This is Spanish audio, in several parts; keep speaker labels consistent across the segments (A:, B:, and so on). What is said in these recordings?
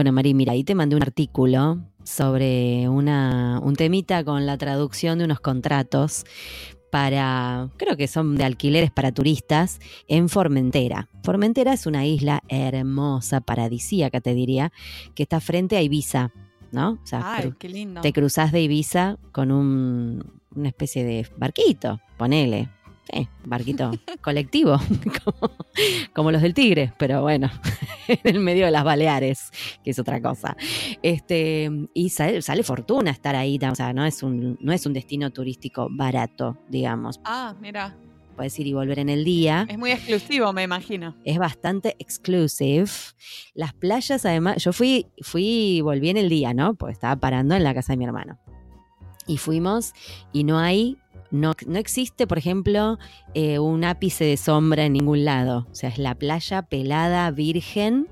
A: Bueno, Mari, mira, ahí te mandé un artículo sobre una, un temita con la traducción de unos contratos para, creo que son de alquileres para turistas, en Formentera. Formentera es una isla hermosa, paradisíaca, te diría, que está frente a Ibiza, ¿no? O sea,
B: Ay, qué lindo.
A: te cruzas de Ibiza con un, una especie de barquito, ponele. Sí, barquito colectivo, como, como los del Tigre, pero bueno, en el medio de las Baleares, que es otra cosa. Este, y sale, sale fortuna estar ahí, o sea, no es, un, no es un destino turístico barato, digamos.
B: Ah, mira.
A: Puedes ir y volver en el día.
B: Es muy exclusivo, me imagino.
A: Es bastante exclusive. Las playas, además, yo fui, fui y volví en el día, ¿no? Porque estaba parando en la casa de mi hermano. Y fuimos y no hay, no, no existe, por ejemplo, eh, un ápice de sombra en ningún lado. O sea, es la playa pelada, virgen.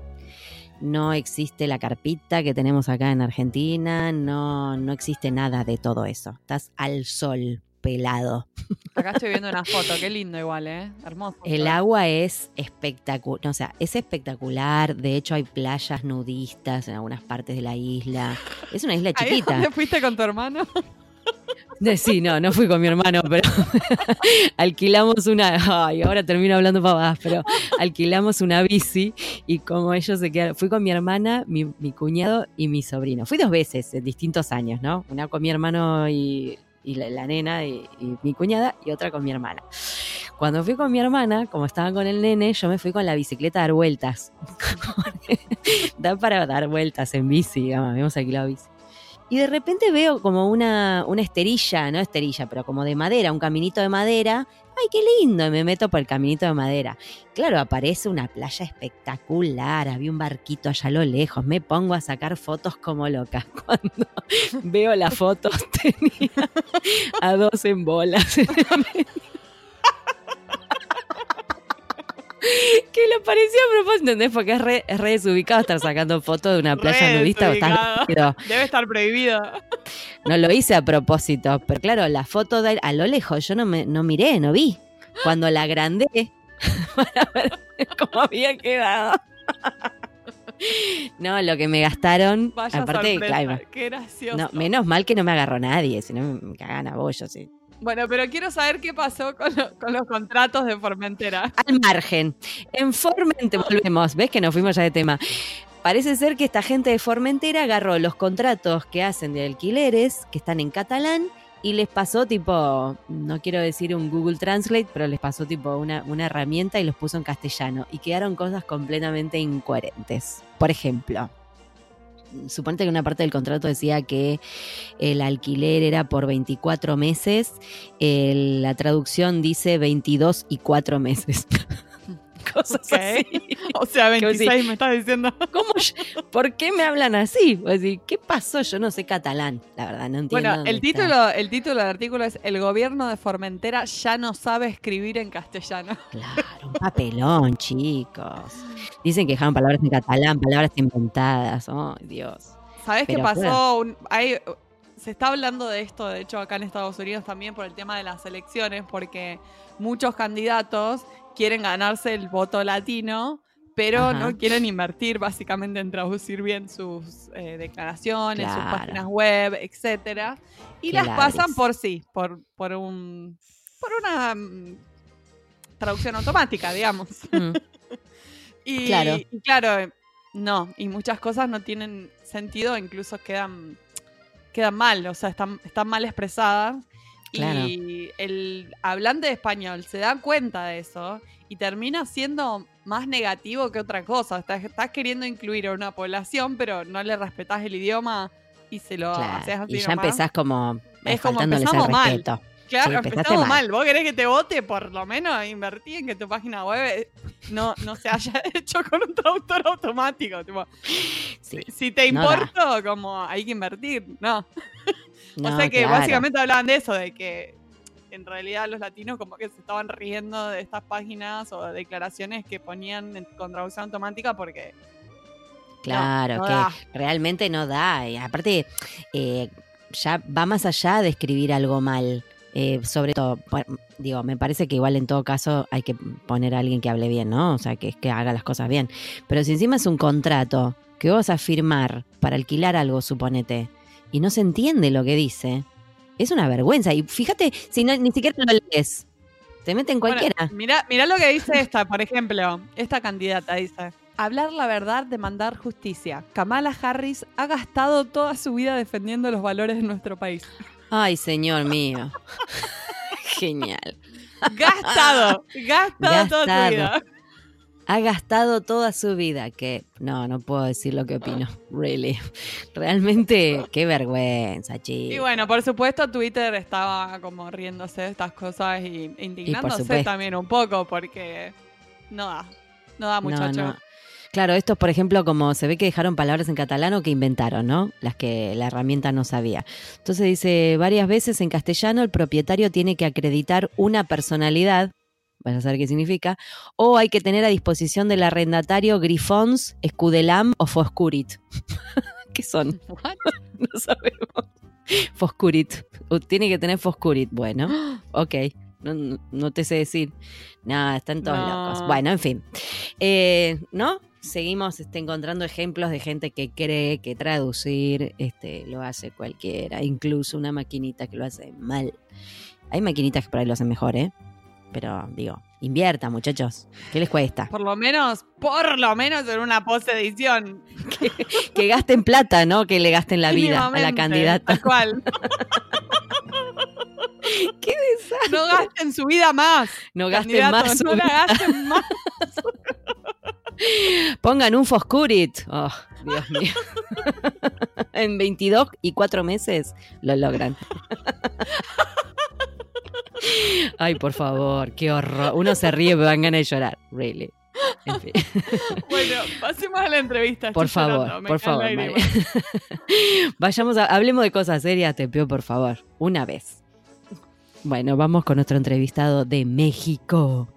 A: No existe la carpita que tenemos acá en Argentina. No, no existe nada de todo eso. Estás al sol, pelado.
B: Acá estoy viendo una foto, qué lindo igual, ¿eh? Hermoso.
A: El agua es espectacular, o sea, es espectacular. De hecho, hay playas nudistas en algunas partes de la isla. Es una isla
B: ¿Ahí es
A: chiquita.
B: donde fuiste con tu hermano?
A: Sí, no, no fui con mi hermano, pero alquilamos una. Ay, ahora termino hablando pavadas, pero alquilamos una bici y como ellos se quedaron. Fui con mi hermana, mi, mi cuñado y mi sobrino. Fui dos veces en distintos años, ¿no? Una con mi hermano y, la, nena y, y mi cuñada y otra con mi hermana. Cuando fui con mi hermana, como estaban con el nene, yo me fui con la bicicleta a dar vueltas. da para dar vueltas en bici, digamos, habíamos alquilado bici. Y de repente veo como una, una esterilla, no esterilla, pero como de madera, un caminito de madera. ¡Ay, qué lindo! Y me meto por el caminito de madera. Claro, aparece una playa espectacular, había un barquito allá a lo lejos. Me pongo a sacar fotos como loca. Cuando veo las fotos, tenía a dos en bolas. que le parecía a propósito, ¿entendés? Porque es re, es re desubicado estar sacando fotos de una playa
B: Re
A: nudista. Estás.
B: Debe estar prohibido.
A: No lo hice a propósito, pero claro, la foto de a lo lejos yo no me no miré, no vi. Cuando la agrandé para ver cómo había quedado. No, lo que me gastaron,
B: Vaya
A: aparte,
B: sorpresa, qué gracioso.
A: no, menos mal que no me agarró nadie, si no me cagan a bollos. sí.
B: Bueno, pero quiero saber qué pasó con, lo- con los contratos de Formentera.
A: Al margen, en Formentera, volvemos, ves que nos fuimos ya de tema. Parece ser que esta gente de Formentera agarró los contratos que hacen de alquileres, que están en catalán, y les pasó tipo, no quiero decir un Google Translate, pero les pasó tipo una herramienta y los puso en castellano. Y quedaron cosas completamente incoherentes. Por ejemplo, suponete que una parte del contrato decía que el alquiler era por 24 meses, el- la traducción dice 22 y 4 meses. Cosas así.
B: O sea,
A: Que vos
B: 26 me estás diciendo.
A: ¿Cómo yo- ¿Por qué me hablan así? Decís, ¿Qué pasó? Yo no sé catalán, la verdad, no entiendo.
B: Bueno, el
A: está.
B: título, el título del artículo es El gobierno de Formentera ya no sabe escribir en castellano.
A: Claro, un papelón, chicos. Dicen que dejaron palabras en catalán, palabras inventadas. Oh, Dios.
B: ¿Sabes qué pasó? Un- hay- se está hablando de esto, de hecho, acá en Estados Unidos también por el tema de las elecciones, porque muchos candidatos quieren ganarse el voto latino, pero
A: Ajá.
B: no quieren invertir básicamente en traducir bien sus eh, declaraciones, sus páginas web, etcétera, y las pasan por sí, por, por un por una mm, traducción automática, digamos.
A: Mm,
B: Y
A: Claro.
B: y claro, eh, no, y muchas cosas no tienen sentido, incluso quedan, quedan mal, o sea, están, están mal expresadas.
A: Claro.
B: Y el hablante de español se da cuenta de eso y termina siendo más negativo que otra cosa. Estás, estás queriendo incluir a una población, pero no le respetás el idioma y se lo
A: claro.
B: haces
A: Y ya
B: nomás.
A: empezás como eh,
B: Es como empezamos mal. Claro, empezamos
A: mal.
B: mal. ¿Vos querés que te vote? Por lo menos invertí en que tu página web eh, no, no se haya hecho con un traductor automático. Tipo,
A: Sí.
B: si te
A: No da.
B: importo, como hay que invertir. No.
A: No,
B: o sea que
A: claro.
B: básicamente hablaban de eso, de que en realidad los latinos como que se estaban riendo de estas páginas o declaraciones que ponían con traducción automática porque
A: Claro,
B: no
A: que
B: da.
A: realmente no da. Y aparte, eh, ya va más allá de escribir algo mal. Eh, sobre todo, bueno, digo, me parece que igual en todo caso hay que poner a alguien que hable bien, ¿no? O sea, que, que haga las cosas bien. Pero si encima es un contrato que vos vas a firmar para alquilar algo, suponete, y no se entiende lo que dice, es una vergüenza. Y fíjate, si no, ni siquiera lo lees, te meten cualquiera.
B: mira, mira lo que dice esta, por ejemplo, esta candidata dice. Hablar la verdad, demandar justicia. Kamala Harris ha gastado toda su vida defendiendo los valores de nuestro país.
A: Ay, señor mío. Genial.
B: Gastado, gastado, toda su vida.
A: Ha gastado toda su vida, que no, no puedo decir lo que opino, really. Realmente, qué vergüenza, chicos.
B: Y bueno, por supuesto, Twitter estaba como riéndose de estas cosas y indignándose también un poco, porque no da, no da, muchacho.
A: Claro, estos, por ejemplo, como se ve que dejaron palabras en catalán o que inventaron, ¿no? Las que la herramienta no sabía. Entonces dice, varias veces en castellano el propietario tiene que acreditar una personalidad, vas a saber qué significa, o hay que tener a disposición del arrendatario grifons, escudelam o foscurit. ¿Qué son? no sabemos. Foscurit. Tiene que tener foscurit. Bueno, ok. No, te sé decir. Nada, están todos locos. Bueno, en fin. Eh, ¿No? Seguimos este, encontrando ejemplos de gente que cree que traducir este, lo hace cualquiera, incluso una maquinita que lo hace mal. Hay maquinitas que por ahí lo hacen mejor, ¿eh? Pero digo, invierta, muchachos. ¿Qué les cuesta?
B: Por lo menos, por lo menos en una post edición.
A: que, gasten plata, ¿no? Que le gasten la vida a la candidata.
B: Tal cual.
A: ¡Qué desastre!
B: No gasten su vida más.
A: No gasten más.
B: no la gasten más.
A: Pongan un Foscurit. Oh, Dios mío. en 22 y 4 meses lo logran. Ay, por favor, qué horror. Uno se ríe, me dan ganas de llorar. Really.
B: Bueno, pasemos a la entrevista.
A: Por favor, por favor. Vayamos a, hablemos de cosas serias, te pido por favor, una vez. Bueno, vamos con nuestro entrevistado de México.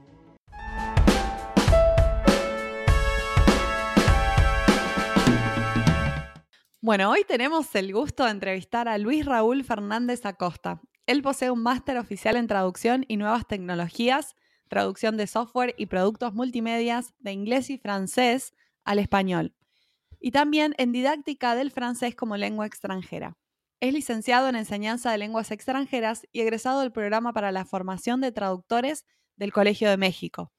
B: Bueno, hoy tenemos el gusto de entrevistar a Luis Raúl Fernández Acosta. Él posee un máster oficial en traducción y nuevas tecnologías, traducción de software y productos multimedias de inglés y francés al español, y también en didáctica del francés como lengua extranjera. Es licenciado en enseñanza de lenguas extranjeras y egresado del programa para la formación de traductores del Colegio de México.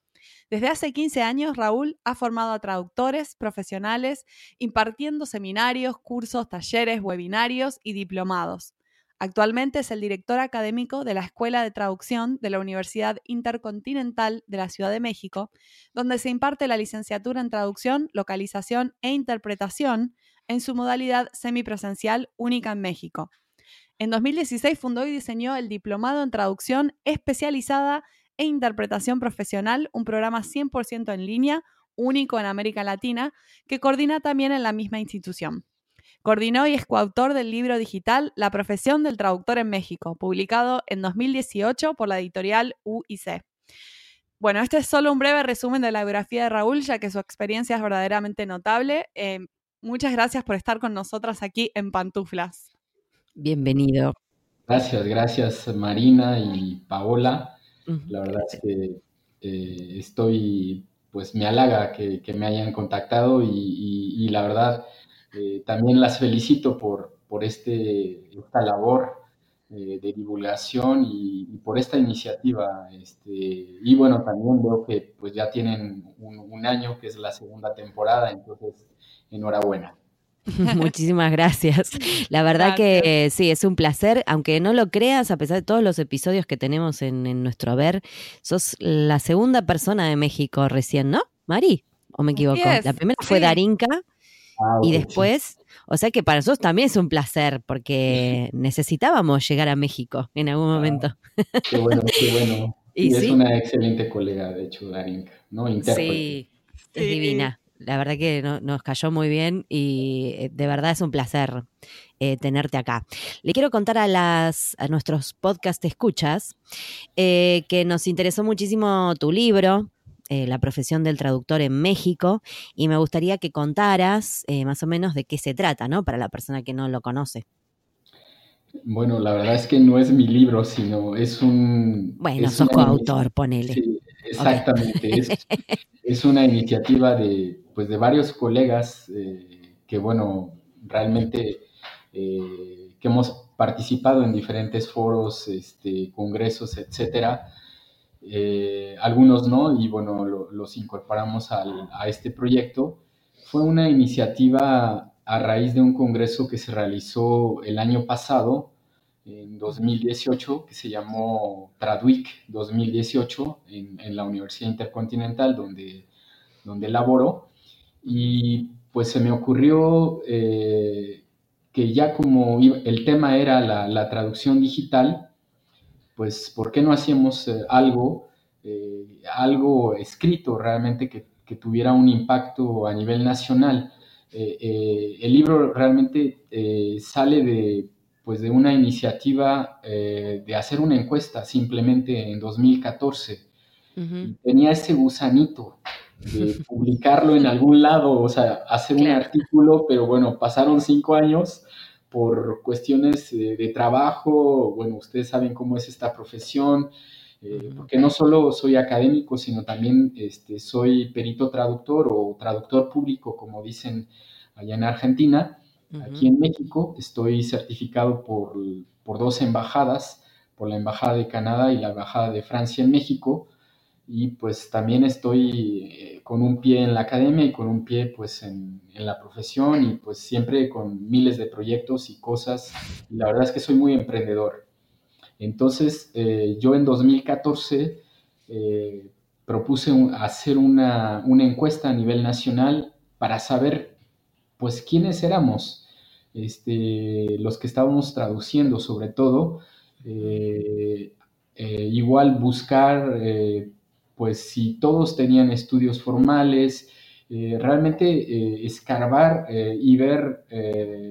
B: Desde hace 15 años, Raúl ha formado a traductores profesionales impartiendo seminarios, cursos, talleres, webinarios y diplomados. Actualmente es el director académico de la Escuela de Traducción de la Universidad Intercontinental de la Ciudad de México, donde se imparte la licenciatura en traducción, localización e interpretación en su modalidad semipresencial única en México. En 2016 fundó y diseñó el Diplomado en Traducción especializada e Interpretación Profesional, un programa 100% en línea, único en América Latina, que coordina también en la misma institución. Coordinó y es coautor del libro digital La profesión del traductor en México, publicado en 2018 por la editorial UIC. Bueno, este es solo un breve resumen de la biografía de Raúl, ya que su experiencia es verdaderamente notable. Eh, muchas gracias por estar con nosotras aquí en Pantuflas.
A: Bienvenido.
C: Gracias, gracias Marina y Paola. La verdad es que eh, estoy, pues me halaga que, me hayan contactado y, la verdad eh, también las felicito por, por este, esta labor eh, de divulgación y, por esta iniciativa. Este, y bueno, también veo que pues ya tienen un año, que es la segunda temporada, entonces enhorabuena.
A: Muchísimas gracias. La verdad que sí, es un placer, aunque no lo creas, a pesar de todos los episodios que tenemos en, nuestro haber, sos la segunda persona de México recién, ¿no, Mari? ¿O me equivoco? La primera fue Darinka ah, y después, o sea que para nosotros también es un placer porque necesitábamos llegar a México en algún ah, momento.
C: qué bueno, qué bueno. Y, es una excelente colega, de hecho, Darinka, ¿no?
A: Sí, es divina la verdad que nos cayó muy bien y eh, de verdad es un placer eh, tenerte acá. Le quiero contar a, las, a nuestros podcast escuchas eh, que nos interesó muchísimo tu libro, La profesión del traductor en México, y me gustaría que contaras más o menos de qué se trata, ¿no? Para la persona que no lo conoce.
C: Bueno, la verdad es que no es mi libro, sino es un...
A: Bueno, sos coautor, ponele. Sí,
C: exactamente. Es, es, una iniciativa de, pues de varios colegas eh, que, bueno, realmente que hemos participado en diferentes foros, este, congresos, etcétera. algunos no, y bueno, los incorporamos a este proyecto. Fue una iniciativa a raíz de un congreso que se realizó el año pasado, en 2018, que se llamó Tradwic 2018, en, la Universidad Intercontinental, donde, donde laboro. Y pues se me ocurrió eh, que ya como el tema era la, traducción digital, pues ¿por qué no hacíamos eh, algo, eh, algo escrito realmente que, que, tuviera un impacto a nivel nacional? el libro realmente sale de pues de una iniciativa de hacer una encuesta simplemente en 2014. Tenía ese gusanito de publicarlo en algún lado, o sea, hacer un artículo, pero bueno, pasaron cinco años por cuestiones de, trabajo, bueno, ustedes saben cómo es esta profesión, eh, porque no solo soy académico, sino también este, soy perito traductor o traductor público, como dicen allá en Argentina. Aquí en México estoy certificado por, dos embajadas, por la Embajada de Canadá y la Embajada de Francia en México. Y pues también estoy eh, con un pie en la academia y con un pie pues en, la profesión y pues siempre con miles de proyectos y cosas. La verdad es que soy muy emprendedor. Entonces eh, yo en 2014 eh, propuse hacer una, una encuesta a nivel nacional para saber pues quiénes éramos este, los que estábamos traduciendo sobre todo, eh, eh, igual buscar, eh, pues si todos tenían estudios formales, realmente escarbar y ver,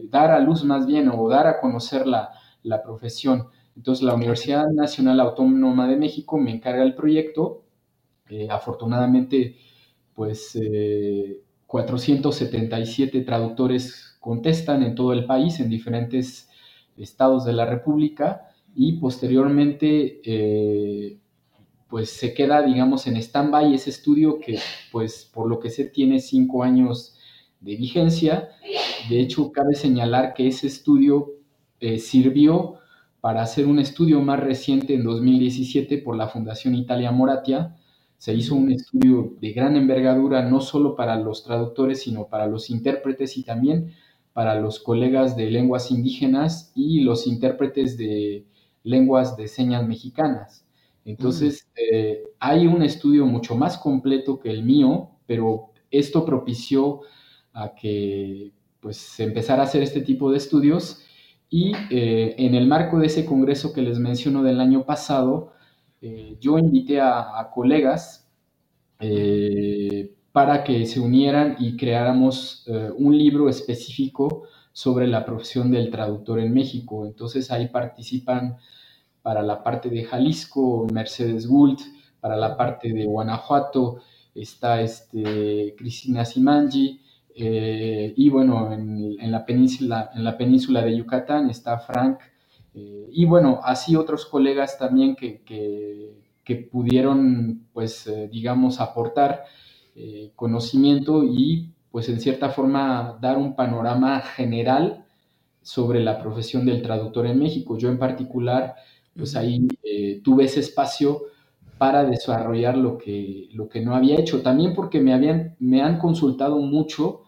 C: dar a luz más bien o dar a conocer la, la profesión. Entonces la Universidad Nacional Autónoma de México me encarga el proyecto. afortunadamente, pues 477 traductores contestan en todo el país, en diferentes estados de la República, y posteriormente, eh, pues se queda, digamos, en stand-by ese estudio que, pues, por lo que sé, tiene cinco años de vigencia. De hecho, cabe señalar que ese estudio eh, sirvió para hacer un estudio más reciente en 2017 por la Fundación Italia Moratia. Se hizo un estudio de gran envergadura, no solo para los traductores, sino para los intérpretes y también para los colegas de lenguas indígenas y los intérpretes de lenguas de señas mexicanas. Entonces, eh, hay un estudio mucho más completo que el mío, pero esto propició a que pues, se empezara a hacer este tipo de estudios y eh, en el marco de ese congreso que les menciono del año pasado, eh, yo invité a, a colegas para que se unieran y creáramos un libro específico sobre la profesión del traductor en México. Entonces ahí participan para la parte de Jalisco Mercedes Gould, para la parte de Guanajuato está este, Cristina Simangi, eh, y bueno, en, la península, en la península de Yucatán está Frank, eh, y bueno, así otros colegas también que, que pudieron, pues, digamos, aportar eh, conocimiento y pues en cierta forma dar un panorama general sobre la profesión del traductor en México. Yo en particular, pues ahí eh, tuve ese espacio para desarrollar lo que, lo que no había hecho. También porque me, habían, me han consultado mucho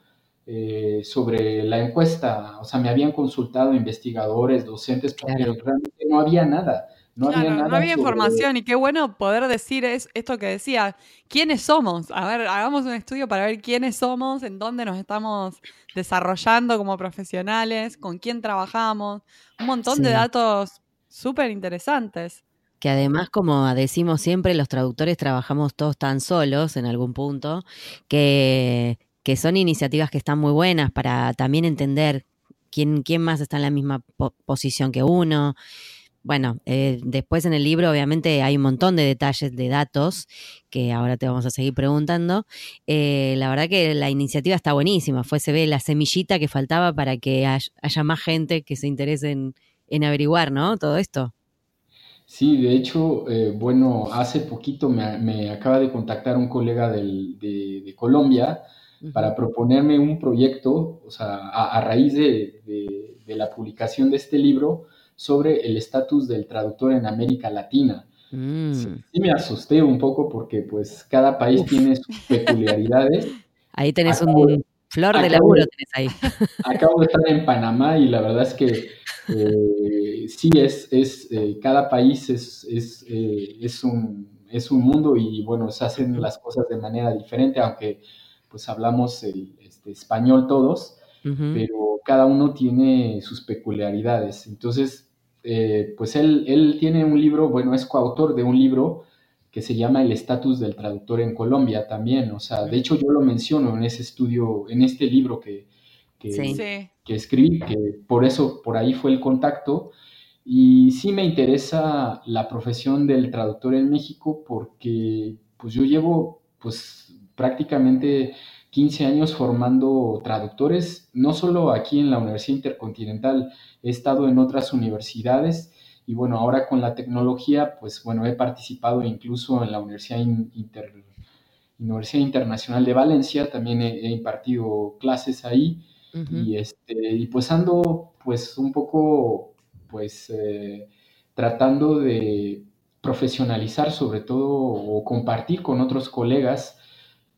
C: eh, sobre la encuesta, o sea, me habían consultado investigadores, docentes, porque realmente no había nada. No,
B: había, información y qué bueno poder decir es, esto que decía, ¿quiénes somos? A ver, hagamos un estudio para ver quiénes somos, en dónde nos estamos desarrollando como profesionales, con quién trabajamos, un montón de datos súper interesantes.
A: Que además, como decimos siempre, los traductores trabajamos todos tan solos en algún punto, que, que son iniciativas que están muy buenas para también entender quién, quién más está en la misma posición que uno bueno, eh, después en el libro obviamente hay un montón de detalles, de datos, que ahora te vamos a seguir preguntando. Eh, la verdad que la iniciativa está buenísima, fue, se ve la semillita que faltaba para que haya, más gente que se interese en, averiguar, ¿no? Todo esto.
C: Sí, de hecho, eh, bueno, hace poquito me, acaba de contactar un colega de, Colombia para proponerme un proyecto, o sea, a, raíz de, la publicación de este libro sobre el estatus del traductor en América Latina. Mm. Sí, me asusté un poco porque pues cada país tiene sus peculiaridades.
A: Ahí tenés un flor de laburo, tenés ahí.
C: Acabo de estar en Panamá y la verdad es que eh, sí, es, es eh, cada país es, es, eh, es, un, es un mundo y bueno, se hacen las cosas de manera diferente, aunque pues hablamos el este, español todos, pero cada uno tiene sus peculiaridades. Entonces, pues él, él tiene un libro, bueno, es coautor de un libro que se llama El estatus del traductor en Colombia también. O sea, de hecho yo lo menciono en ese estudio, en este libro que, que, escribí, que por eso, por ahí fue el contacto. Y sí me interesa la profesión del traductor en México porque pues yo llevo pues prácticamente 15 años formando traductores, no solo aquí en la Universidad Intercontinental, he estado en otras universidades y bueno, ahora con la tecnología, pues bueno, he participado incluso en la Universidad, Universidad Internacional de Valencia, también he impartido clases ahí y, este, y pues ando pues un poco pues eh, tratando de profesionalizar sobre todo o compartir con otros colegas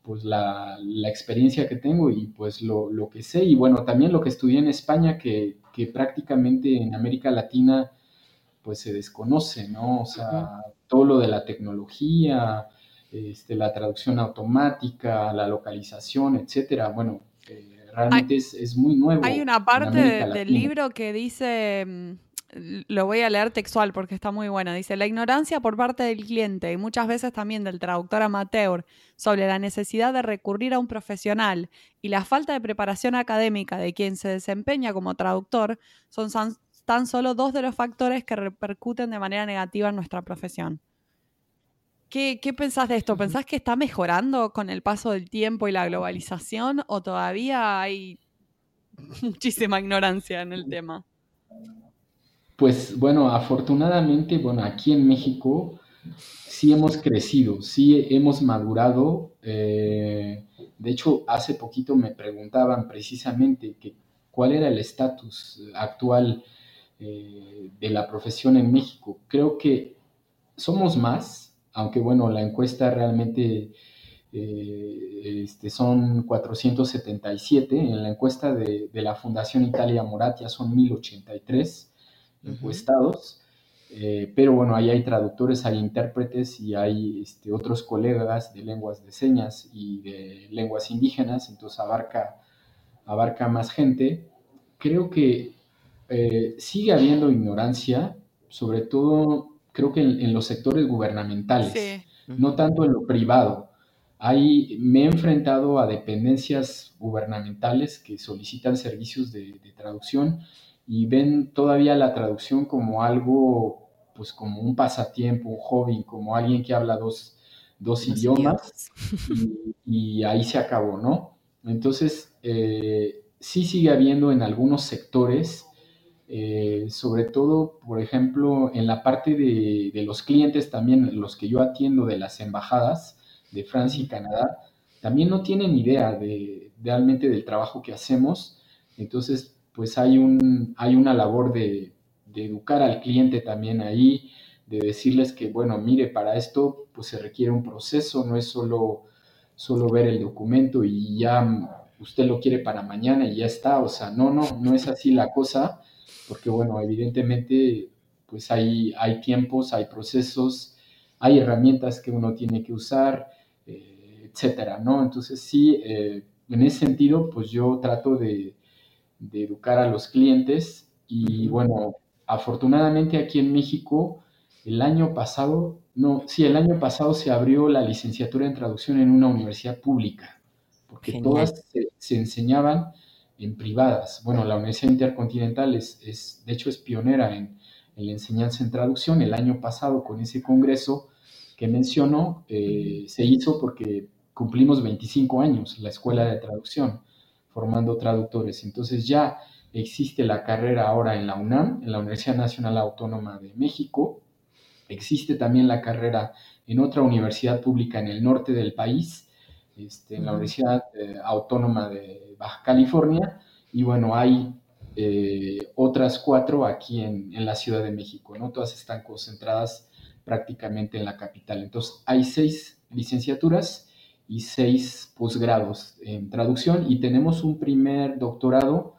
C: pues la, la experiencia que tengo y pues lo, lo, que sé. Y bueno también lo que estudié en España que, que, prácticamente en América Latina pues se desconoce, ¿no? O sea, todo lo de la tecnología, este, la traducción automática, la localización, etcétera, bueno, realmente es, muy nuevo.
B: Hay una parte del libro que dice, mm, lo voy a leer textual porque está muy buena, dice, la ignorancia por parte del cliente y muchas veces también del traductor amateur sobre la necesidad de recurrir a un profesional y la falta de preparación académica de quien se desempeña como traductor son tan solo dos de los factores que repercuten de manera negativa en nuestra profesión. ¿Qué, pensás de esto? ¿Pensás que está mejorando con el paso del tiempo y la globalización o todavía hay muchísima ignorancia en el tema?
C: Pues bueno, afortunadamente, bueno, aquí en México sí hemos crecido, sí hemos madurado. Eh, de hecho, hace poquito me preguntaban precisamente que cuál era el estatus actual eh, de la profesión en México. Creo que somos más, aunque bueno, la encuesta realmente eh, este, son 477, en la encuesta de, la Fundación Italia Moratia son 1083 encuestados, eh, pero bueno, ahí hay traductores, hay intérpretes y hay este, otros colegas de lenguas de señas y de lenguas indígenas, entonces abarca, abarca más gente. Creo que eh, sigue habiendo ignorancia, sobre todo creo que en, los sectores gubernamentales, no tanto en lo privado. Ahí me he enfrentado a dependencias gubernamentales que solicitan servicios de, traducción y ven todavía la traducción como algo, pues como un pasatiempo, un hobby, como alguien que habla dos, idiomas y, ahí se acabó, ¿no? Entonces, eh, sí sigue habiendo en algunos sectores eh, sobre todo, por ejemplo, en la parte de, los clientes también, los que yo atiendo de las embajadas de Francia y Canadá, también no tienen idea de, realmente del trabajo que hacemos. Entonces, pues hay, un, hay una labor de, educar al cliente también ahí, de decirles que, bueno, mire, para esto pues se requiere un proceso, no es solo, solo ver el documento y ya usted lo quiere para mañana y ya está, o sea, no, no, no es así la cosa porque bueno, evidentemente pues hay, hay tiempos, hay procesos, hay herramientas que uno tiene que usar, eh, etcétera, ¿no? Entonces sí, eh, en ese sentido, pues yo trato de, educar a los clientes y bueno, afortunadamente aquí en México, el año pasado, no, sí, el año pasado se abrió la licenciatura en traducción en una universidad pública, porque todas se enseñaban en privadas. Bueno, la Universidad Intercontinental es, de hecho, es pionera en, la enseñanza en traducción. El año pasado, con ese congreso que mencionó, eh, se hizo porque cumplimos 25 años la Escuela de Traducción, formando traductores. Entonces ya existe la carrera ahora en la UNAM, en la Universidad Nacional Autónoma de México. Existe también la carrera en otra universidad pública en el norte del país, este, en la Universidad eh, Autónoma de Baja California, y bueno, hay eh, otras cuatro aquí en, en, la Ciudad de México, ¿no? Todas están concentradas prácticamente en la capital. Entonces, hay seis licenciaturas y seis posgrados en traducción y tenemos un primer doctorado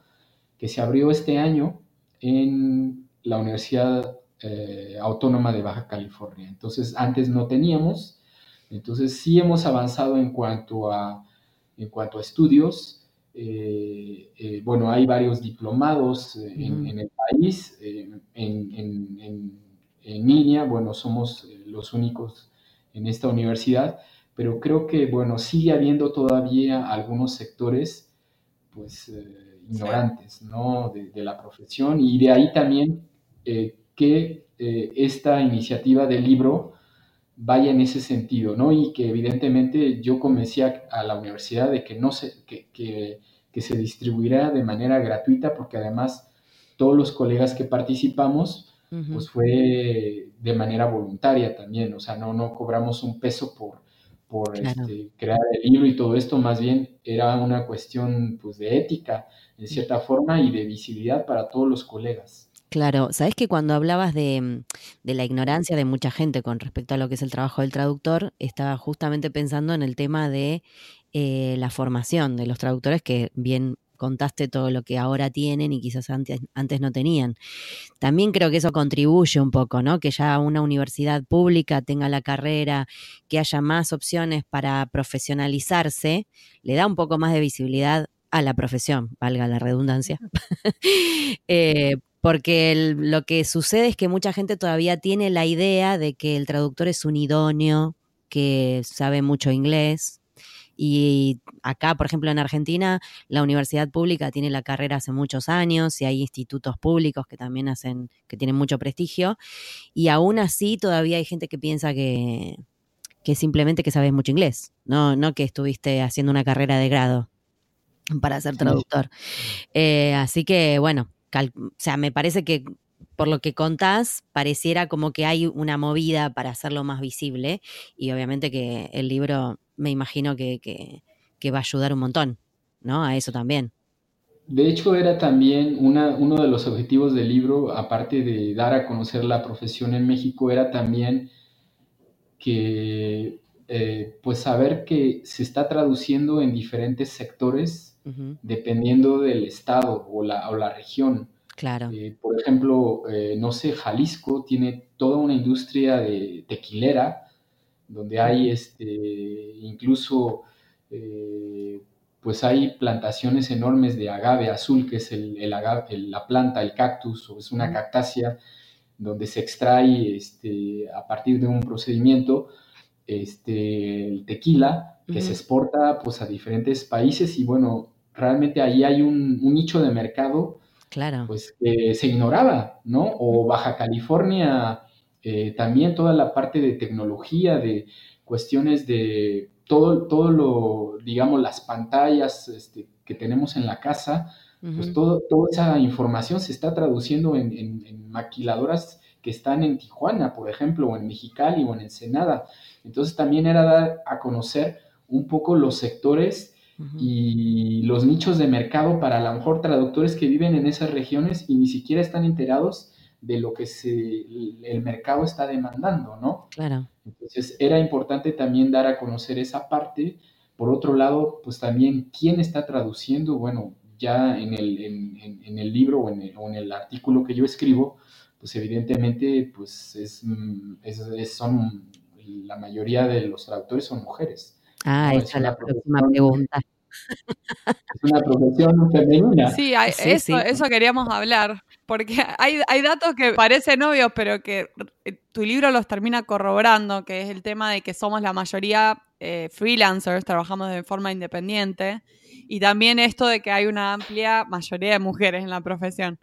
C: que se abrió este año en la Universidad eh, Autónoma de Baja California. Entonces, antes no teníamos, entonces sí hemos avanzado en cuanto a, en cuanto a estudios. Eh, eh, bueno, hay varios diplomados en, el país, en, en, en, línea, bueno, somos los únicos en esta universidad, pero creo que, bueno, sigue habiendo todavía algunos sectores, pues, eh, ignorantes, ¿no? De, la profesión. Y de ahí también eh, que eh, esta iniciativa del libro vaya en ese sentido, ¿no? Y que evidentemente yo convencí a, la universidad de que no se, que, que, que se distribuirá de manera gratuita, porque además todos los colegas que participamos, pues fue de manera voluntaria también, o sea, no, no cobramos un peso por, por este, crear el libro y todo esto, más bien era una cuestión pues, de ética, de cierta forma, y de visibilidad para todos los colegas.
A: Claro, sabes que cuando hablabas de, de, la ignorancia de mucha gente con respecto a lo que es el trabajo del traductor, estaba justamente pensando en el tema de eh, la formación de los traductores, que bien contaste todo lo que ahora tienen y quizás antes, antes no tenían. También creo que eso contribuye un poco, ¿no? Que ya una universidad pública tenga la carrera, que haya más opciones para profesionalizarse, le da un poco más de visibilidad a la profesión, valga la redundancia. Eh, porque lo que sucede es que mucha gente todavía tiene la idea de que el traductor es un idóneo, que sabe mucho inglés, y acá, por ejemplo, en Argentina, la universidad pública tiene la carrera hace muchos años y hay institutos públicos que también hacen, que tienen mucho prestigio. Y aún así todavía hay gente que piensa que, que simplemente que sabes mucho inglés, no, no que estuviste haciendo una carrera de grado para ser traductor. Eh, así que, bueno, o sea, me parece que por lo que contás, pareciera como que hay una movida para hacerlo más visible y obviamente que el libro me imagino que, que, va a ayudar un montón, ¿no? A eso también.
C: De hecho, era también uno de los objetivos del libro, aparte de dar a conocer la profesión en México, era también que, eh, pues, saber que se está traduciendo en diferentes sectores dependiendo del estado o la, o la región.
A: Claro.
C: Eh, por ejemplo, eh, no sé, Jalisco tiene toda una industria de tequilera donde hay este, incluso, eh, pues hay plantaciones enormes de agave azul, que es el, la planta, el cactus, o es una cactácea, donde se extrae este, a partir de un procedimiento este, el tequila, que se exporta pues, a diferentes países y bueno, realmente ahí hay un, nicho de mercado
A: claro.
C: pues, que se ignoraba, ¿no? O Baja California eh, también toda la parte de tecnología, de cuestiones de todo, todo lo, digamos, las pantallas este, que tenemos en la casa, pues todo, toda esa información se está traduciendo en, maquiladoras que están en Tijuana, por ejemplo, o en Mexicali o en Ensenada. Entonces también era dar a conocer un poco los sectores y los nichos de mercado para a lo mejor traductores que viven en esas regiones y ni siquiera están enterados de lo que se, el mercado está demandando, ¿no?
A: Claro.
C: Entonces era importante también dar a conocer esa parte. Por otro lado, pues también quién está traduciendo, bueno, ya en el, en, el libro o en el, o en el, artículo que yo escribo, pues evidentemente pues es, es, son la mayoría de los traductores son mujeres.
A: Ah, esa es la próxima pregunta.
C: Es una profesión femenina.
B: Sí, eso, eso queríamos hablar, porque hay, hay datos que parecen obvios, pero que eh, tu libro los termina corroborando, que es el tema de que somos la mayoría eh, freelancers, trabajamos de forma independiente, y también esto de que hay una amplia mayoría de mujeres en la profesión.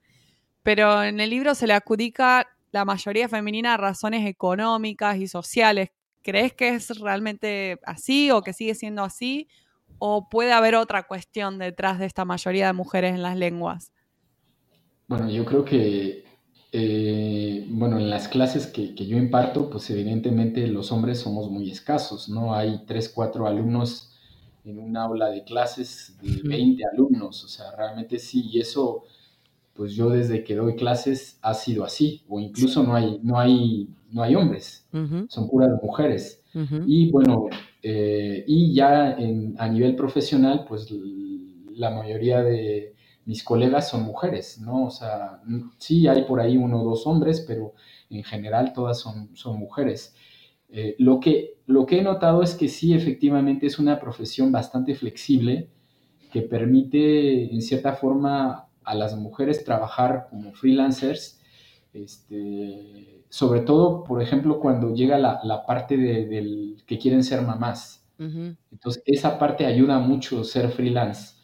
B: Pero en el libro se le adjudica la mayoría femenina a razones económicas y sociales. ¿Crees que es realmente así o que sigue siendo así? ¿O puede haber otra cuestión detrás de esta mayoría de mujeres en las lenguas?
C: Bueno, yo creo que, eh, bueno, en las clases que, yo imparto, pues evidentemente los hombres somos muy escasos, ¿no? Hay tres, cuatro alumnos en un aula de clases de 20 alumnos, o sea, realmente sí, y eso, pues yo desde que doy clases ha sido así, o incluso no hay, no hay, no hay hombres, son puras mujeres. Y bueno, eh, y ya a nivel profesional, pues la mayoría de mis colegas son mujeres, ¿no? O sea, sí hay por ahí uno o dos hombres, pero en general todas son, son mujeres. Eh, lo, que, lo que he notado es que sí, efectivamente es una profesión bastante flexible que permite, en cierta forma, a las mujeres trabajar como freelancers, este, sobre todo, por ejemplo, cuando llega la, la parte de, del que quieren ser mamás. Entonces, esa parte ayuda mucho ser freelance.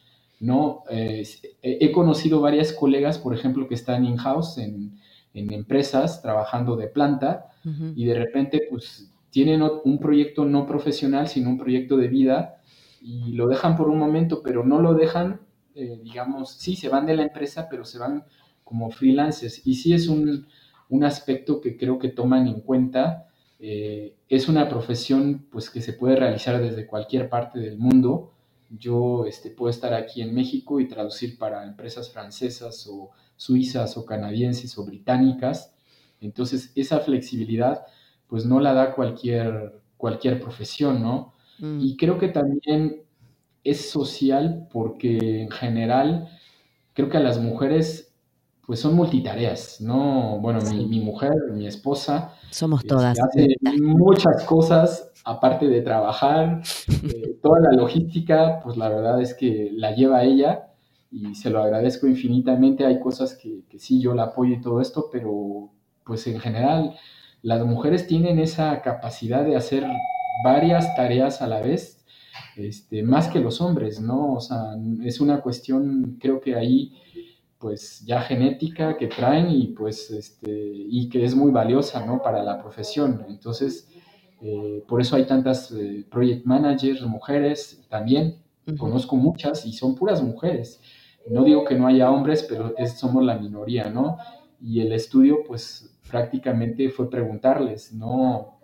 C: ¿no? Eh, he conocido varias colegas, por ejemplo, que están in-house en, en, empresas trabajando de planta y de repente pues tienen un proyecto no profesional, sino un proyecto de vida y lo dejan por un momento, pero no lo dejan, eh, digamos, sí, se van de la empresa, pero se van como freelancers. Y sí es un, un aspecto que creo que toman en cuenta. Eh, es una profesión pues que se puede realizar desde cualquier parte del mundo yo este, puedo estar aquí en México y traducir para empresas francesas o suizas o canadienses o británicas. Entonces, esa flexibilidad, pues no la da cualquier, cualquier profesión, ¿no? Mm. Y creo que también es social porque en general creo que a las mujeres pues son multitareas, ¿no? Bueno, mi, mujer, mi esposa.
A: Somos este, todas.
C: Hace muchas cosas aparte de trabajar. Eh, toda la logística, pues la verdad es que la lleva ella y se lo agradezco infinitamente. Hay cosas que, que sí yo la apoyo y todo esto, pero pues en general las mujeres tienen esa capacidad de hacer varias tareas a la vez, este, más que los hombres, ¿no? O sea, es una cuestión, creo que ahí pues ya genética que traen y pues este y que es muy valiosa no para la profesión. Entonces eh, por eso hay tantas eh, project managers mujeres también. Conozco muchas y son puras mujeres. No digo que no haya hombres pero somos la minoría no y el estudio pues prácticamente fue preguntarles no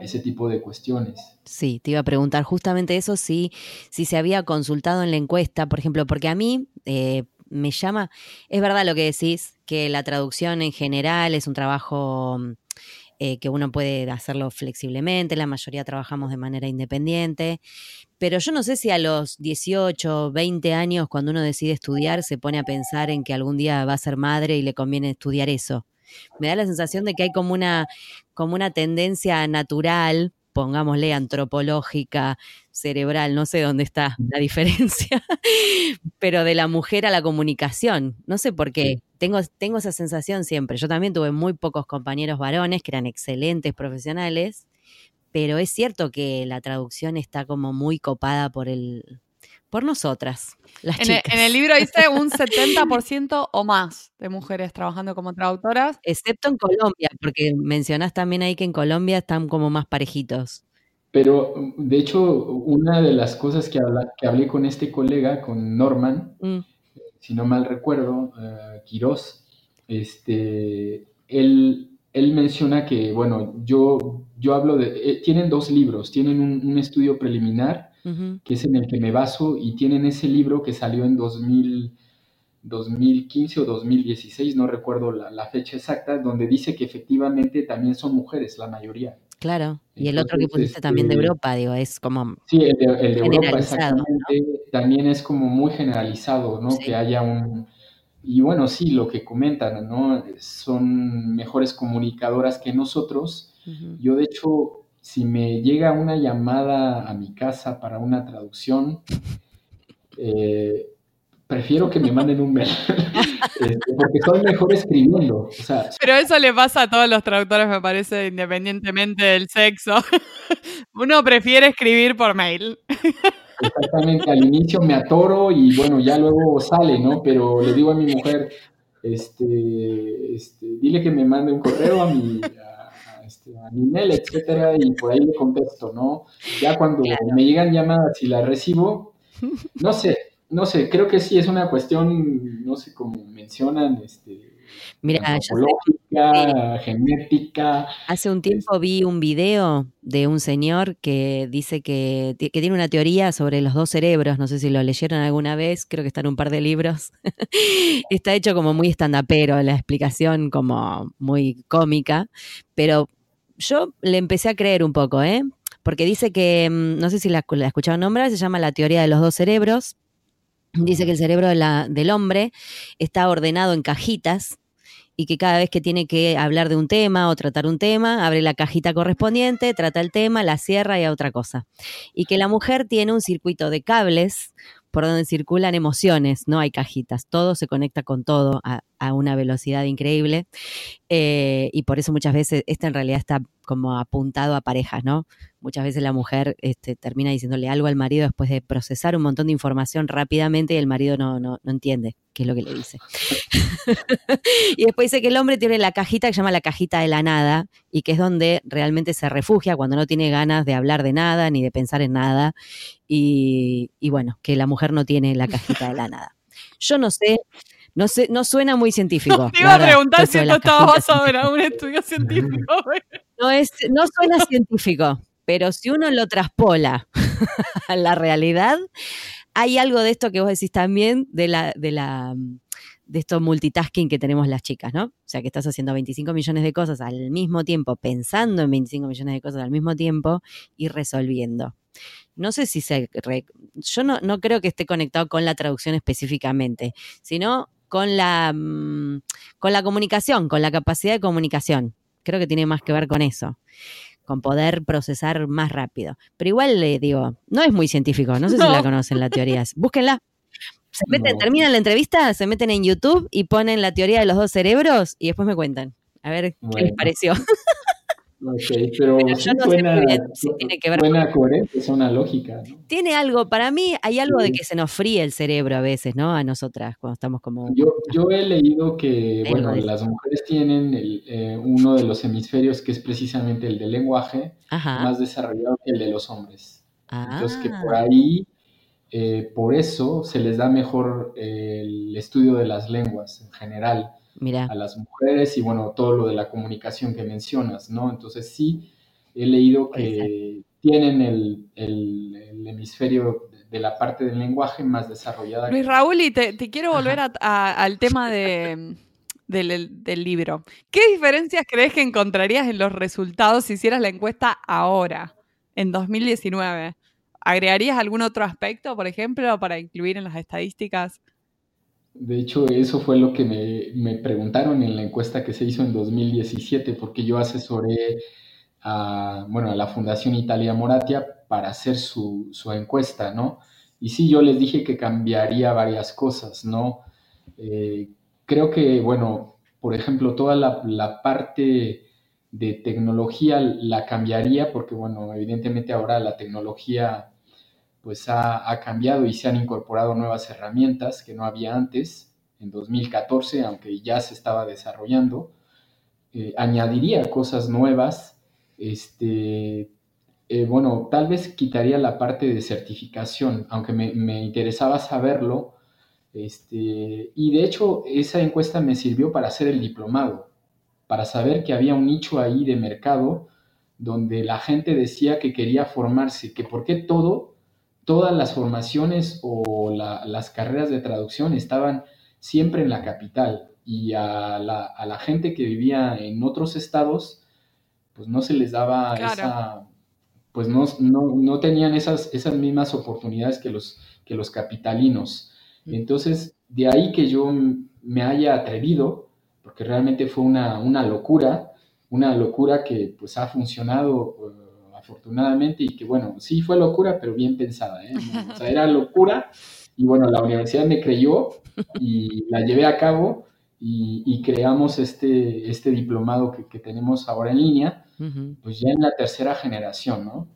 C: ese tipo de cuestiones.
A: Sí, te iba a preguntar justamente eso, si, si se había consultado en la encuesta, por ejemplo, porque a mí, eh, me llama. Es verdad lo que decís, que la traducción en general es un trabajo eh, que uno puede hacerlo flexiblemente, la mayoría trabajamos de manera independiente, pero yo no sé si a los 18, 20 años, cuando uno decide estudiar, se pone a pensar en que algún día va a ser madre y le conviene estudiar eso. Me da la sensación de que hay como una, como una tendencia natural pongámosle antropológica, cerebral, no sé dónde está la diferencia, pero de la mujer a la comunicación. No sé por qué. Tengo, tengo esa sensación siempre. Yo también tuve muy pocos compañeros varones que eran excelentes profesionales, pero es cierto que la traducción está como muy copada por el, por nosotras, las
B: en
A: chicas.
B: El, en el libro dice un 70% o más de mujeres trabajando como traductoras.
A: Excepto en Colombia, porque mencionás también ahí que en Colombia están como más parejitos.
C: Pero, de hecho, una de las cosas que, que hablé con este colega, con Norman, mm. si no mal recuerdo, uh, Quirós, este, él, él menciona que, bueno, yo, yo hablo de, eh, tienen dos libros, tienen un estudio preliminar que es en el que me baso, y tienen ese libro que salió en 2000, 2015 o 2016, no recuerdo la, fecha exacta, donde dice que efectivamente también son mujeres, la mayoría.
A: Claro, y el otro que pusiste también de este Europa, digo, es como...
C: Sí, el de, Europa exactamente, también es como muy generalizado, ¿no? Que haya un... Y bueno, sí, lo que comentan, ¿no? Son mejores comunicadoras que nosotros. Yo, de hecho, si me llega una llamada a mi casa para una traducción, eh, prefiero que me manden un mail, este, porque soy mejor escribiendo.
B: Pero eso le pasa a todos los traductores, me parece, independientemente del sexo. Uno prefiere escribir por mail.
C: Exactamente, al inicio me atoro y bueno, ya luego sale, ¿no? Pero le digo a mi mujer, este, este dile que me mande un correo a mi, este, a mi mail, etcétera, y por ahí le contesto, ¿no? Ya cuando me llegan llamadas y las recibo, no sé, no sé, creo que sí es una cuestión, no sé cómo mencionan, este,
A: Mira,
C: genética.
A: Hace un tiempo vi un video de un señor que dice que, que, tiene una teoría sobre los dos cerebros, no sé si lo leyeron alguna vez, creo que está en un par de libros. está hecho como muy estandapero, la explicación como muy cómica, pero yo le empecé a creer un poco, ¿eh? Porque dice que, mm, no sé si la, la escucharon nombrar, se llama la teoría de los dos cerebros. Dice que el cerebro del hombre está ordenado en cajitas y que cada vez que tiene que hablar de un tema o tratar un tema, abre la cajita correspondiente, trata el tema, la cierra y a otra cosa. Y que la mujer tiene un circuito de cables por donde circulan emociones, no hay cajitas, todo se conecta con todo una velocidad increíble eh, y por eso muchas veces esta en realidad está como apuntado a parejas, ¿no? Muchas veces la mujer este, termina diciéndole algo al marido después de procesar un montón de información rápidamente y el marido no, no, no entiende qué es lo que le dice. y después dice que el hombre tiene la cajita que se llama la cajita de la nada y que es donde realmente se refugia cuando no tiene ganas de hablar de nada ni de pensar en nada. Y, y bueno, que la mujer no tiene la cajita de la nada. Yo no sé no, sé, no suena muy científico.
B: No, te iba a preguntar si esto estaba basado en algún estudio científico.
A: no, es, no suena científico, pero si uno lo traspola a la realidad, hay algo de esto que vos decís también de la, de la de esto multitasking que tenemos las chicas, ¿no? O sea, que estás haciendo 25 millones de cosas al mismo tiempo, pensando en 25 millones de cosas al mismo tiempo y resolviendo. No sé si se... yo no, no creo que esté conectado con la traducción específicamente, sino con la, mm, con la comunicación, con la capacidad de comunicación. Creo que tiene más que ver con eso con poder procesar más rápido. Pero igual le digo, no es muy científico, no sé si la conocen la teoría. Búsquenla. Se meten, terminan la entrevista, se meten en YouTube y ponen la teoría de los dos cerebros y después me cuentan. A ver qué les pareció.
C: Ok, pero, suena, tiene que ver es una lógica.
A: Tiene algo, para mí hay algo de que se nos fríe el cerebro a veces, ¿no? A nosotras, cuando estamos como...
C: Yo, yo he leído que, bueno, las mujeres tienen eh, uno de los hemisferios que es precisamente el del lenguaje, más desarrollado que el de los hombres. Entonces que por ah. ahí, eh, por eso se les da mejor el estudio de las lenguas en general a las mujeres y bueno, todo lo de la comunicación que mencionas, ¿no? Entonces sí, he leído que tienen el, hemisferio de la parte del lenguaje más desarrollada.
B: Luis Raúl, y te, quiero volver al tema de, del, del, libro. ¿Qué diferencias crees que encontrarías en los resultados si hicieras la encuesta ahora, en 2019? ¿Agregarías algún otro aspecto, por ejemplo, para incluir en las estadísticas?
C: De hecho, eso fue lo que me, preguntaron en la encuesta que se hizo en 2017, porque yo asesoré a, bueno, a la Fundación Italia Moratia para hacer su, encuesta, ¿no? Y sí, yo les dije que cambiaría varias cosas, ¿no? Eh, creo que, bueno, por ejemplo, toda la, la, parte de tecnología la cambiaría, porque, bueno, evidentemente ahora la tecnología pues ha, cambiado y se han incorporado nuevas herramientas que no había antes, en 2014, aunque ya se estaba desarrollando. Eh, añadiría cosas nuevas, este, eh, bueno, tal vez quitaría la parte de certificación, aunque me, interesaba saberlo, este, y de hecho esa encuesta me sirvió para hacer el diplomado, para saber que había un nicho ahí de mercado donde la gente decía que quería formarse, que por qué todo todas las formaciones o las carreras de traducción estaban siempre en la capital y a la, gente que vivía en otros estados, pues no se les daba esa, pues no, no, tenían esas, esas mismas oportunidades que los, que los capitalinos. Mm. Entonces, de ahí que yo me haya atrevido, porque realmente fue una, una locura, una locura que pues ha funcionado afortunadamente, y que bueno, sí fue locura, pero bien pensada, ¿eh? O sea, era locura, y bueno, la universidad me creyó y la llevé a cabo y, creamos este, este diplomado que, tenemos ahora en línea, pues ya en la tercera generación, ¿no?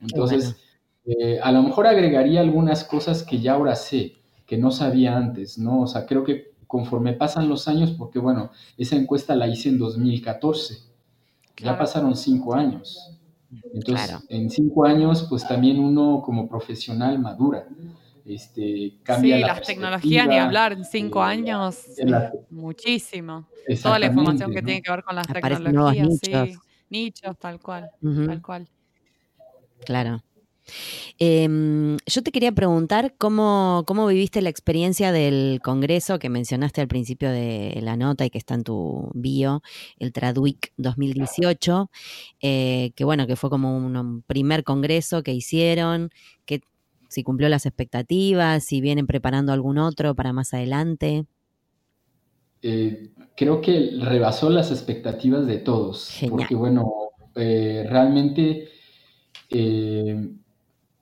C: Entonces, eh, a lo mejor agregaría algunas cosas que ya ahora sé, que no sabía antes, ¿no? O sea, creo que conforme pasan los años, porque bueno, esa encuesta la hice en 2014, ya pasaron cinco años. Entonces, en cinco años, pues también uno como profesional madura. este, cambia
B: sí, las tecnologías ni hablar en cinco eh, años, muchísimo. Toda la información que tiene que ver con las tecnologías, nichos. sí, nichos, tal cual, tal cual.
A: Claro. Em, yo te quería preguntar cómo, cómo viviste la experiencia del congreso que mencionaste al principio de la nota y que está en tu bio, el Tradwic 2018, eh, que bueno, que fue como un, primer congreso que hicieron, que si cumplió las expectativas, si vienen preparando algún otro para más adelante.
C: Eh, creo que rebasó las expectativas de todos, porque bueno, eh, realmente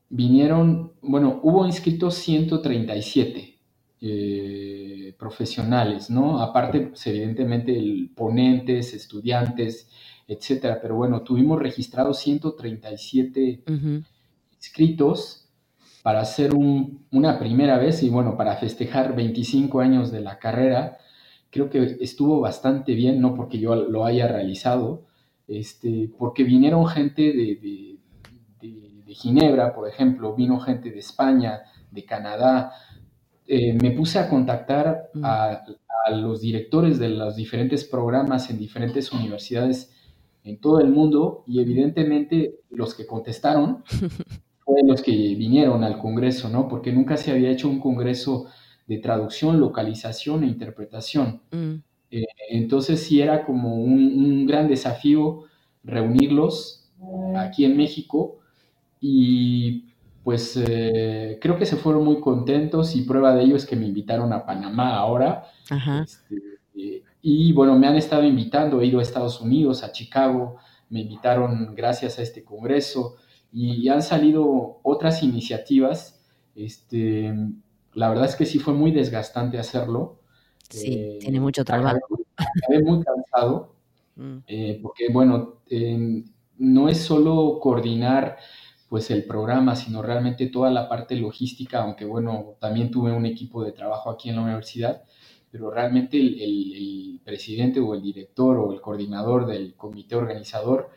C: vinieron, bueno, hubo inscritos 137 eh, profesionales, ¿no? Aparte, pues, evidentemente, el, ponentes, estudiantes, etcétera. Pero bueno, tuvimos registrados 137 inscritos para hacer una primera vez y bueno, para festejar 25 años de la carrera. Creo que estuvo bastante bien, no porque yo lo haya realizado, este, porque vinieron gente de Ginebra, por ejemplo, vino gente de España, de Canadá. Eh, me puse a contactar mm. a, los directores de los diferentes programas en diferentes universidades en todo el mundo y evidentemente los que contestaron fueron los que vinieron al Congreso, ¿no? Porque nunca se había hecho un Congreso de traducción, localización e interpretación. Mm. Eh, entonces sí era como un, un, gran desafío reunirlos aquí en México y pues eh, creo que se fueron muy contentos y prueba de ello es que me invitaron a Panamá ahora. Este, y bueno, me han estado invitando, he ido a Estados Unidos, a Chicago, me invitaron gracias a este congreso y, han salido otras iniciativas. Este, la verdad es que sí fue muy desgastante hacerlo.
A: Sí, eh, tiene mucho trabajo.
C: Acabé muy cansado, mm. eh, porque bueno, no es solo coordinar pues el programa, sino realmente toda la parte logística, aunque bueno, también tuve un equipo de trabajo aquí en la universidad, pero realmente el, presidente o el director o el coordinador del comité organizador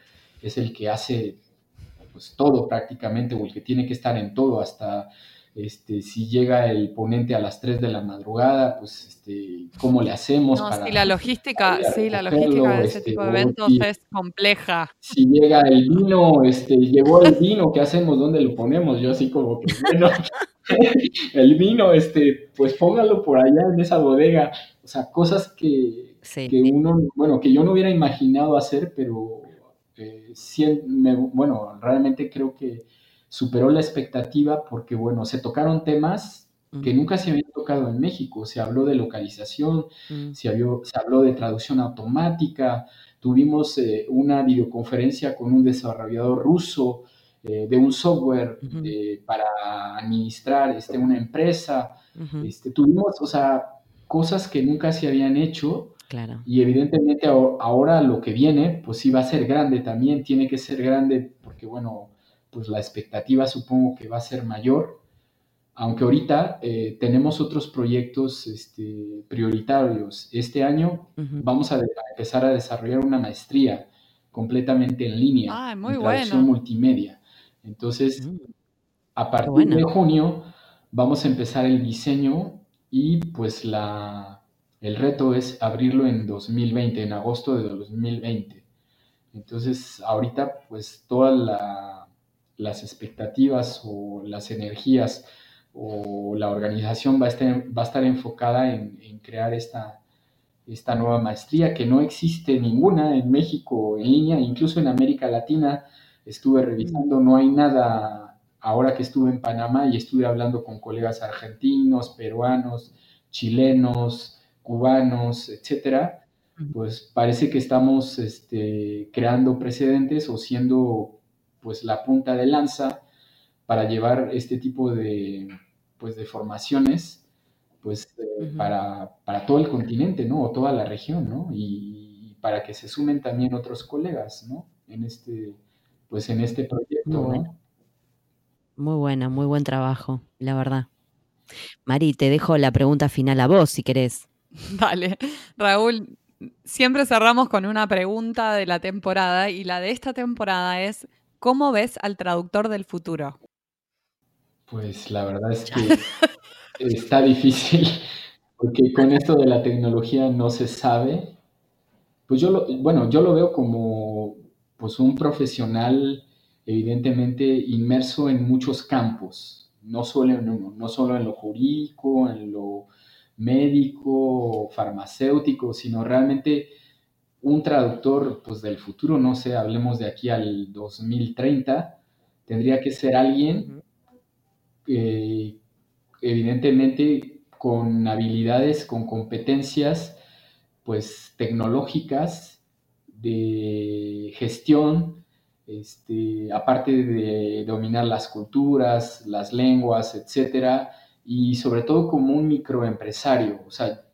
C: es el que hace pues todo prácticamente o el que tiene que estar en todo hasta este, si llega el ponente a las 3 de la madrugada, pues, este, ¿cómo le hacemos?
B: No, sí, la logística, sí, la logística de ese este, tipo de eventos es compleja.
C: Si llega el vino, este, llegó el vino, ¿qué hacemos? ¿Dónde lo ponemos? Yo así como que, bueno, el vino, este, pues póngalo por allá en esa bodega. O sea, cosas que, que uno, bueno, que yo no hubiera imaginado hacer, pero eh, bueno, realmente creo que superó la expectativa porque, bueno, se tocaron temas que nunca se habían tocado en México. Se habló de localización, mm. se, habló, de traducción automática, tuvimos eh, una videoconferencia con un desarrollador ruso eh, de un software eh, para administrar este, una empresa. este, tuvimos, o sea, cosas que nunca se habían hecho.
A: Claro.
C: Y evidentemente ahora lo que viene, pues sí va a ser grande también, tiene que ser grande porque, bueno, pues la expectativa supongo que va a ser mayor, aunque ahorita eh, tenemos otros proyectos este, prioritarios. Este año vamos a, empezar a desarrollar una maestría completamente en línea,
B: ah, muy
C: en traducción multimedia. Entonces, mm. a partir de junio vamos a empezar el diseño y pues la, el reto es abrirlo en 2020, en agosto de 2020. Entonces, ahorita pues toda la las expectativas o las energías o la organización va a estar, va a estar enfocada en, crear esta, esta nueva maestría que no existe ninguna en México en línea, incluso en América Latina estuve revisando, no hay nada ahora que estuve en Panamá y estuve hablando con colegas argentinos, peruanos, chilenos, cubanos, etcétera, pues parece que estamos este, creando precedentes o siendo pues la punta de lanza para llevar este tipo de, pues, de formaciones pues, eh, para, todo el continente, ¿no? O toda la región, ¿no? Y, para que se sumen también otros colegas, ¿no? En este, pues en este proyecto,
A: muy Muy buena, muy buen trabajo, la verdad. Mari, te dejo la pregunta final a vos, si querés.
B: Vale, Raúl, siempre cerramos con una pregunta de la temporada y la de esta temporada es, ¿Cómo ves al traductor del futuro?
C: Pues la verdad es que está difícil, porque con esto de la tecnología no se sabe. Pues yo lo, bueno, yo lo veo como pues un profesional evidentemente inmerso en muchos campos, no solo en, no solo en lo jurídico, en lo médico, farmacéutico, sino realmente un traductor pues, del futuro, no sé, hablemos de aquí al 2030, tendría que ser alguien eh, evidentemente con habilidades, con competencias pues tecnológicas de gestión, este, aparte de dominar las culturas, las lenguas, etcétera, y sobre todo como un microempresario. O sea,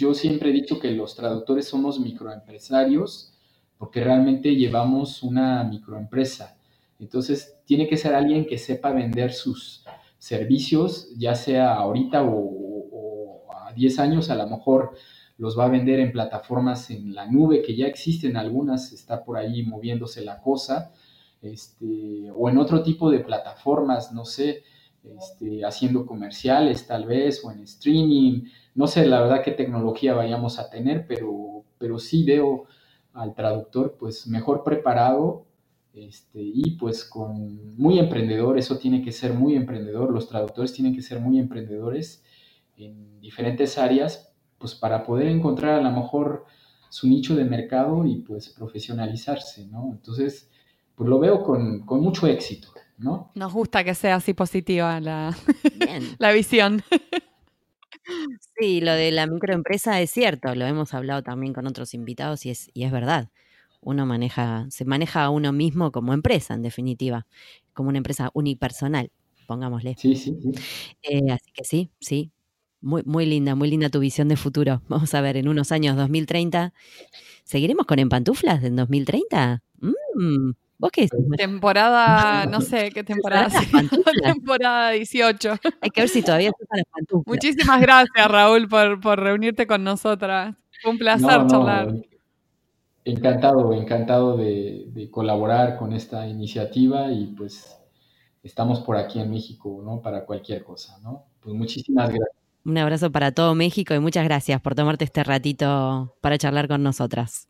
C: yo siempre he dicho que los traductores somos microempresarios porque realmente llevamos una microempresa. Entonces, tiene que ser alguien que sepa vender sus servicios, ya sea ahorita o, a 10 años, a lo mejor los va a vender en plataformas en la nube, que ya existen algunas, está por ahí moviéndose la cosa, este, o en otro tipo de plataformas, no sé, este, haciendo comerciales tal vez, o en streaming, no sé la verdad qué tecnología vayamos a tener, pero, pero sí veo al traductor pues mejor preparado este, y pues con muy emprendedor, eso tiene que ser muy emprendedor, los traductores tienen que ser muy emprendedores en diferentes áreas, pues para poder encontrar a lo mejor su nicho de mercado y pues profesionalizarse, ¿no? Entonces, pues lo veo con, mucho éxito, ¿no?
B: Nos gusta que sea así positiva la, la visión.
A: Sí, lo de la microempresa es cierto, lo hemos hablado también con otros invitados y es, y es verdad uno maneja, se maneja a uno mismo como empresa, en definitiva, como una empresa unipersonal, pongámosle.
C: Sí, sí, sí.
A: Eh, así que sí, sí. Muy, muy linda, muy linda tu visión de futuro. Vamos a ver, en unos años 2030, ¿seguiremos con Empantuflas en 2030? Mm, ¿Vos qué decís?
B: Temporada, no sé qué temporada. temporada 18.
A: Hay que ver si todavía se las pantuflas.
B: Muchísimas gracias, Raúl, por, por reunirte con nosotras. Fue un placer charlar.
C: Encantado, encantado de, colaborar con esta iniciativa y pues estamos por aquí en México, ¿no? Para cualquier cosa, ¿no? Pues muchísimas gracias.
A: Un abrazo para todo México y muchas gracias por tomarte este ratito para charlar con nosotras.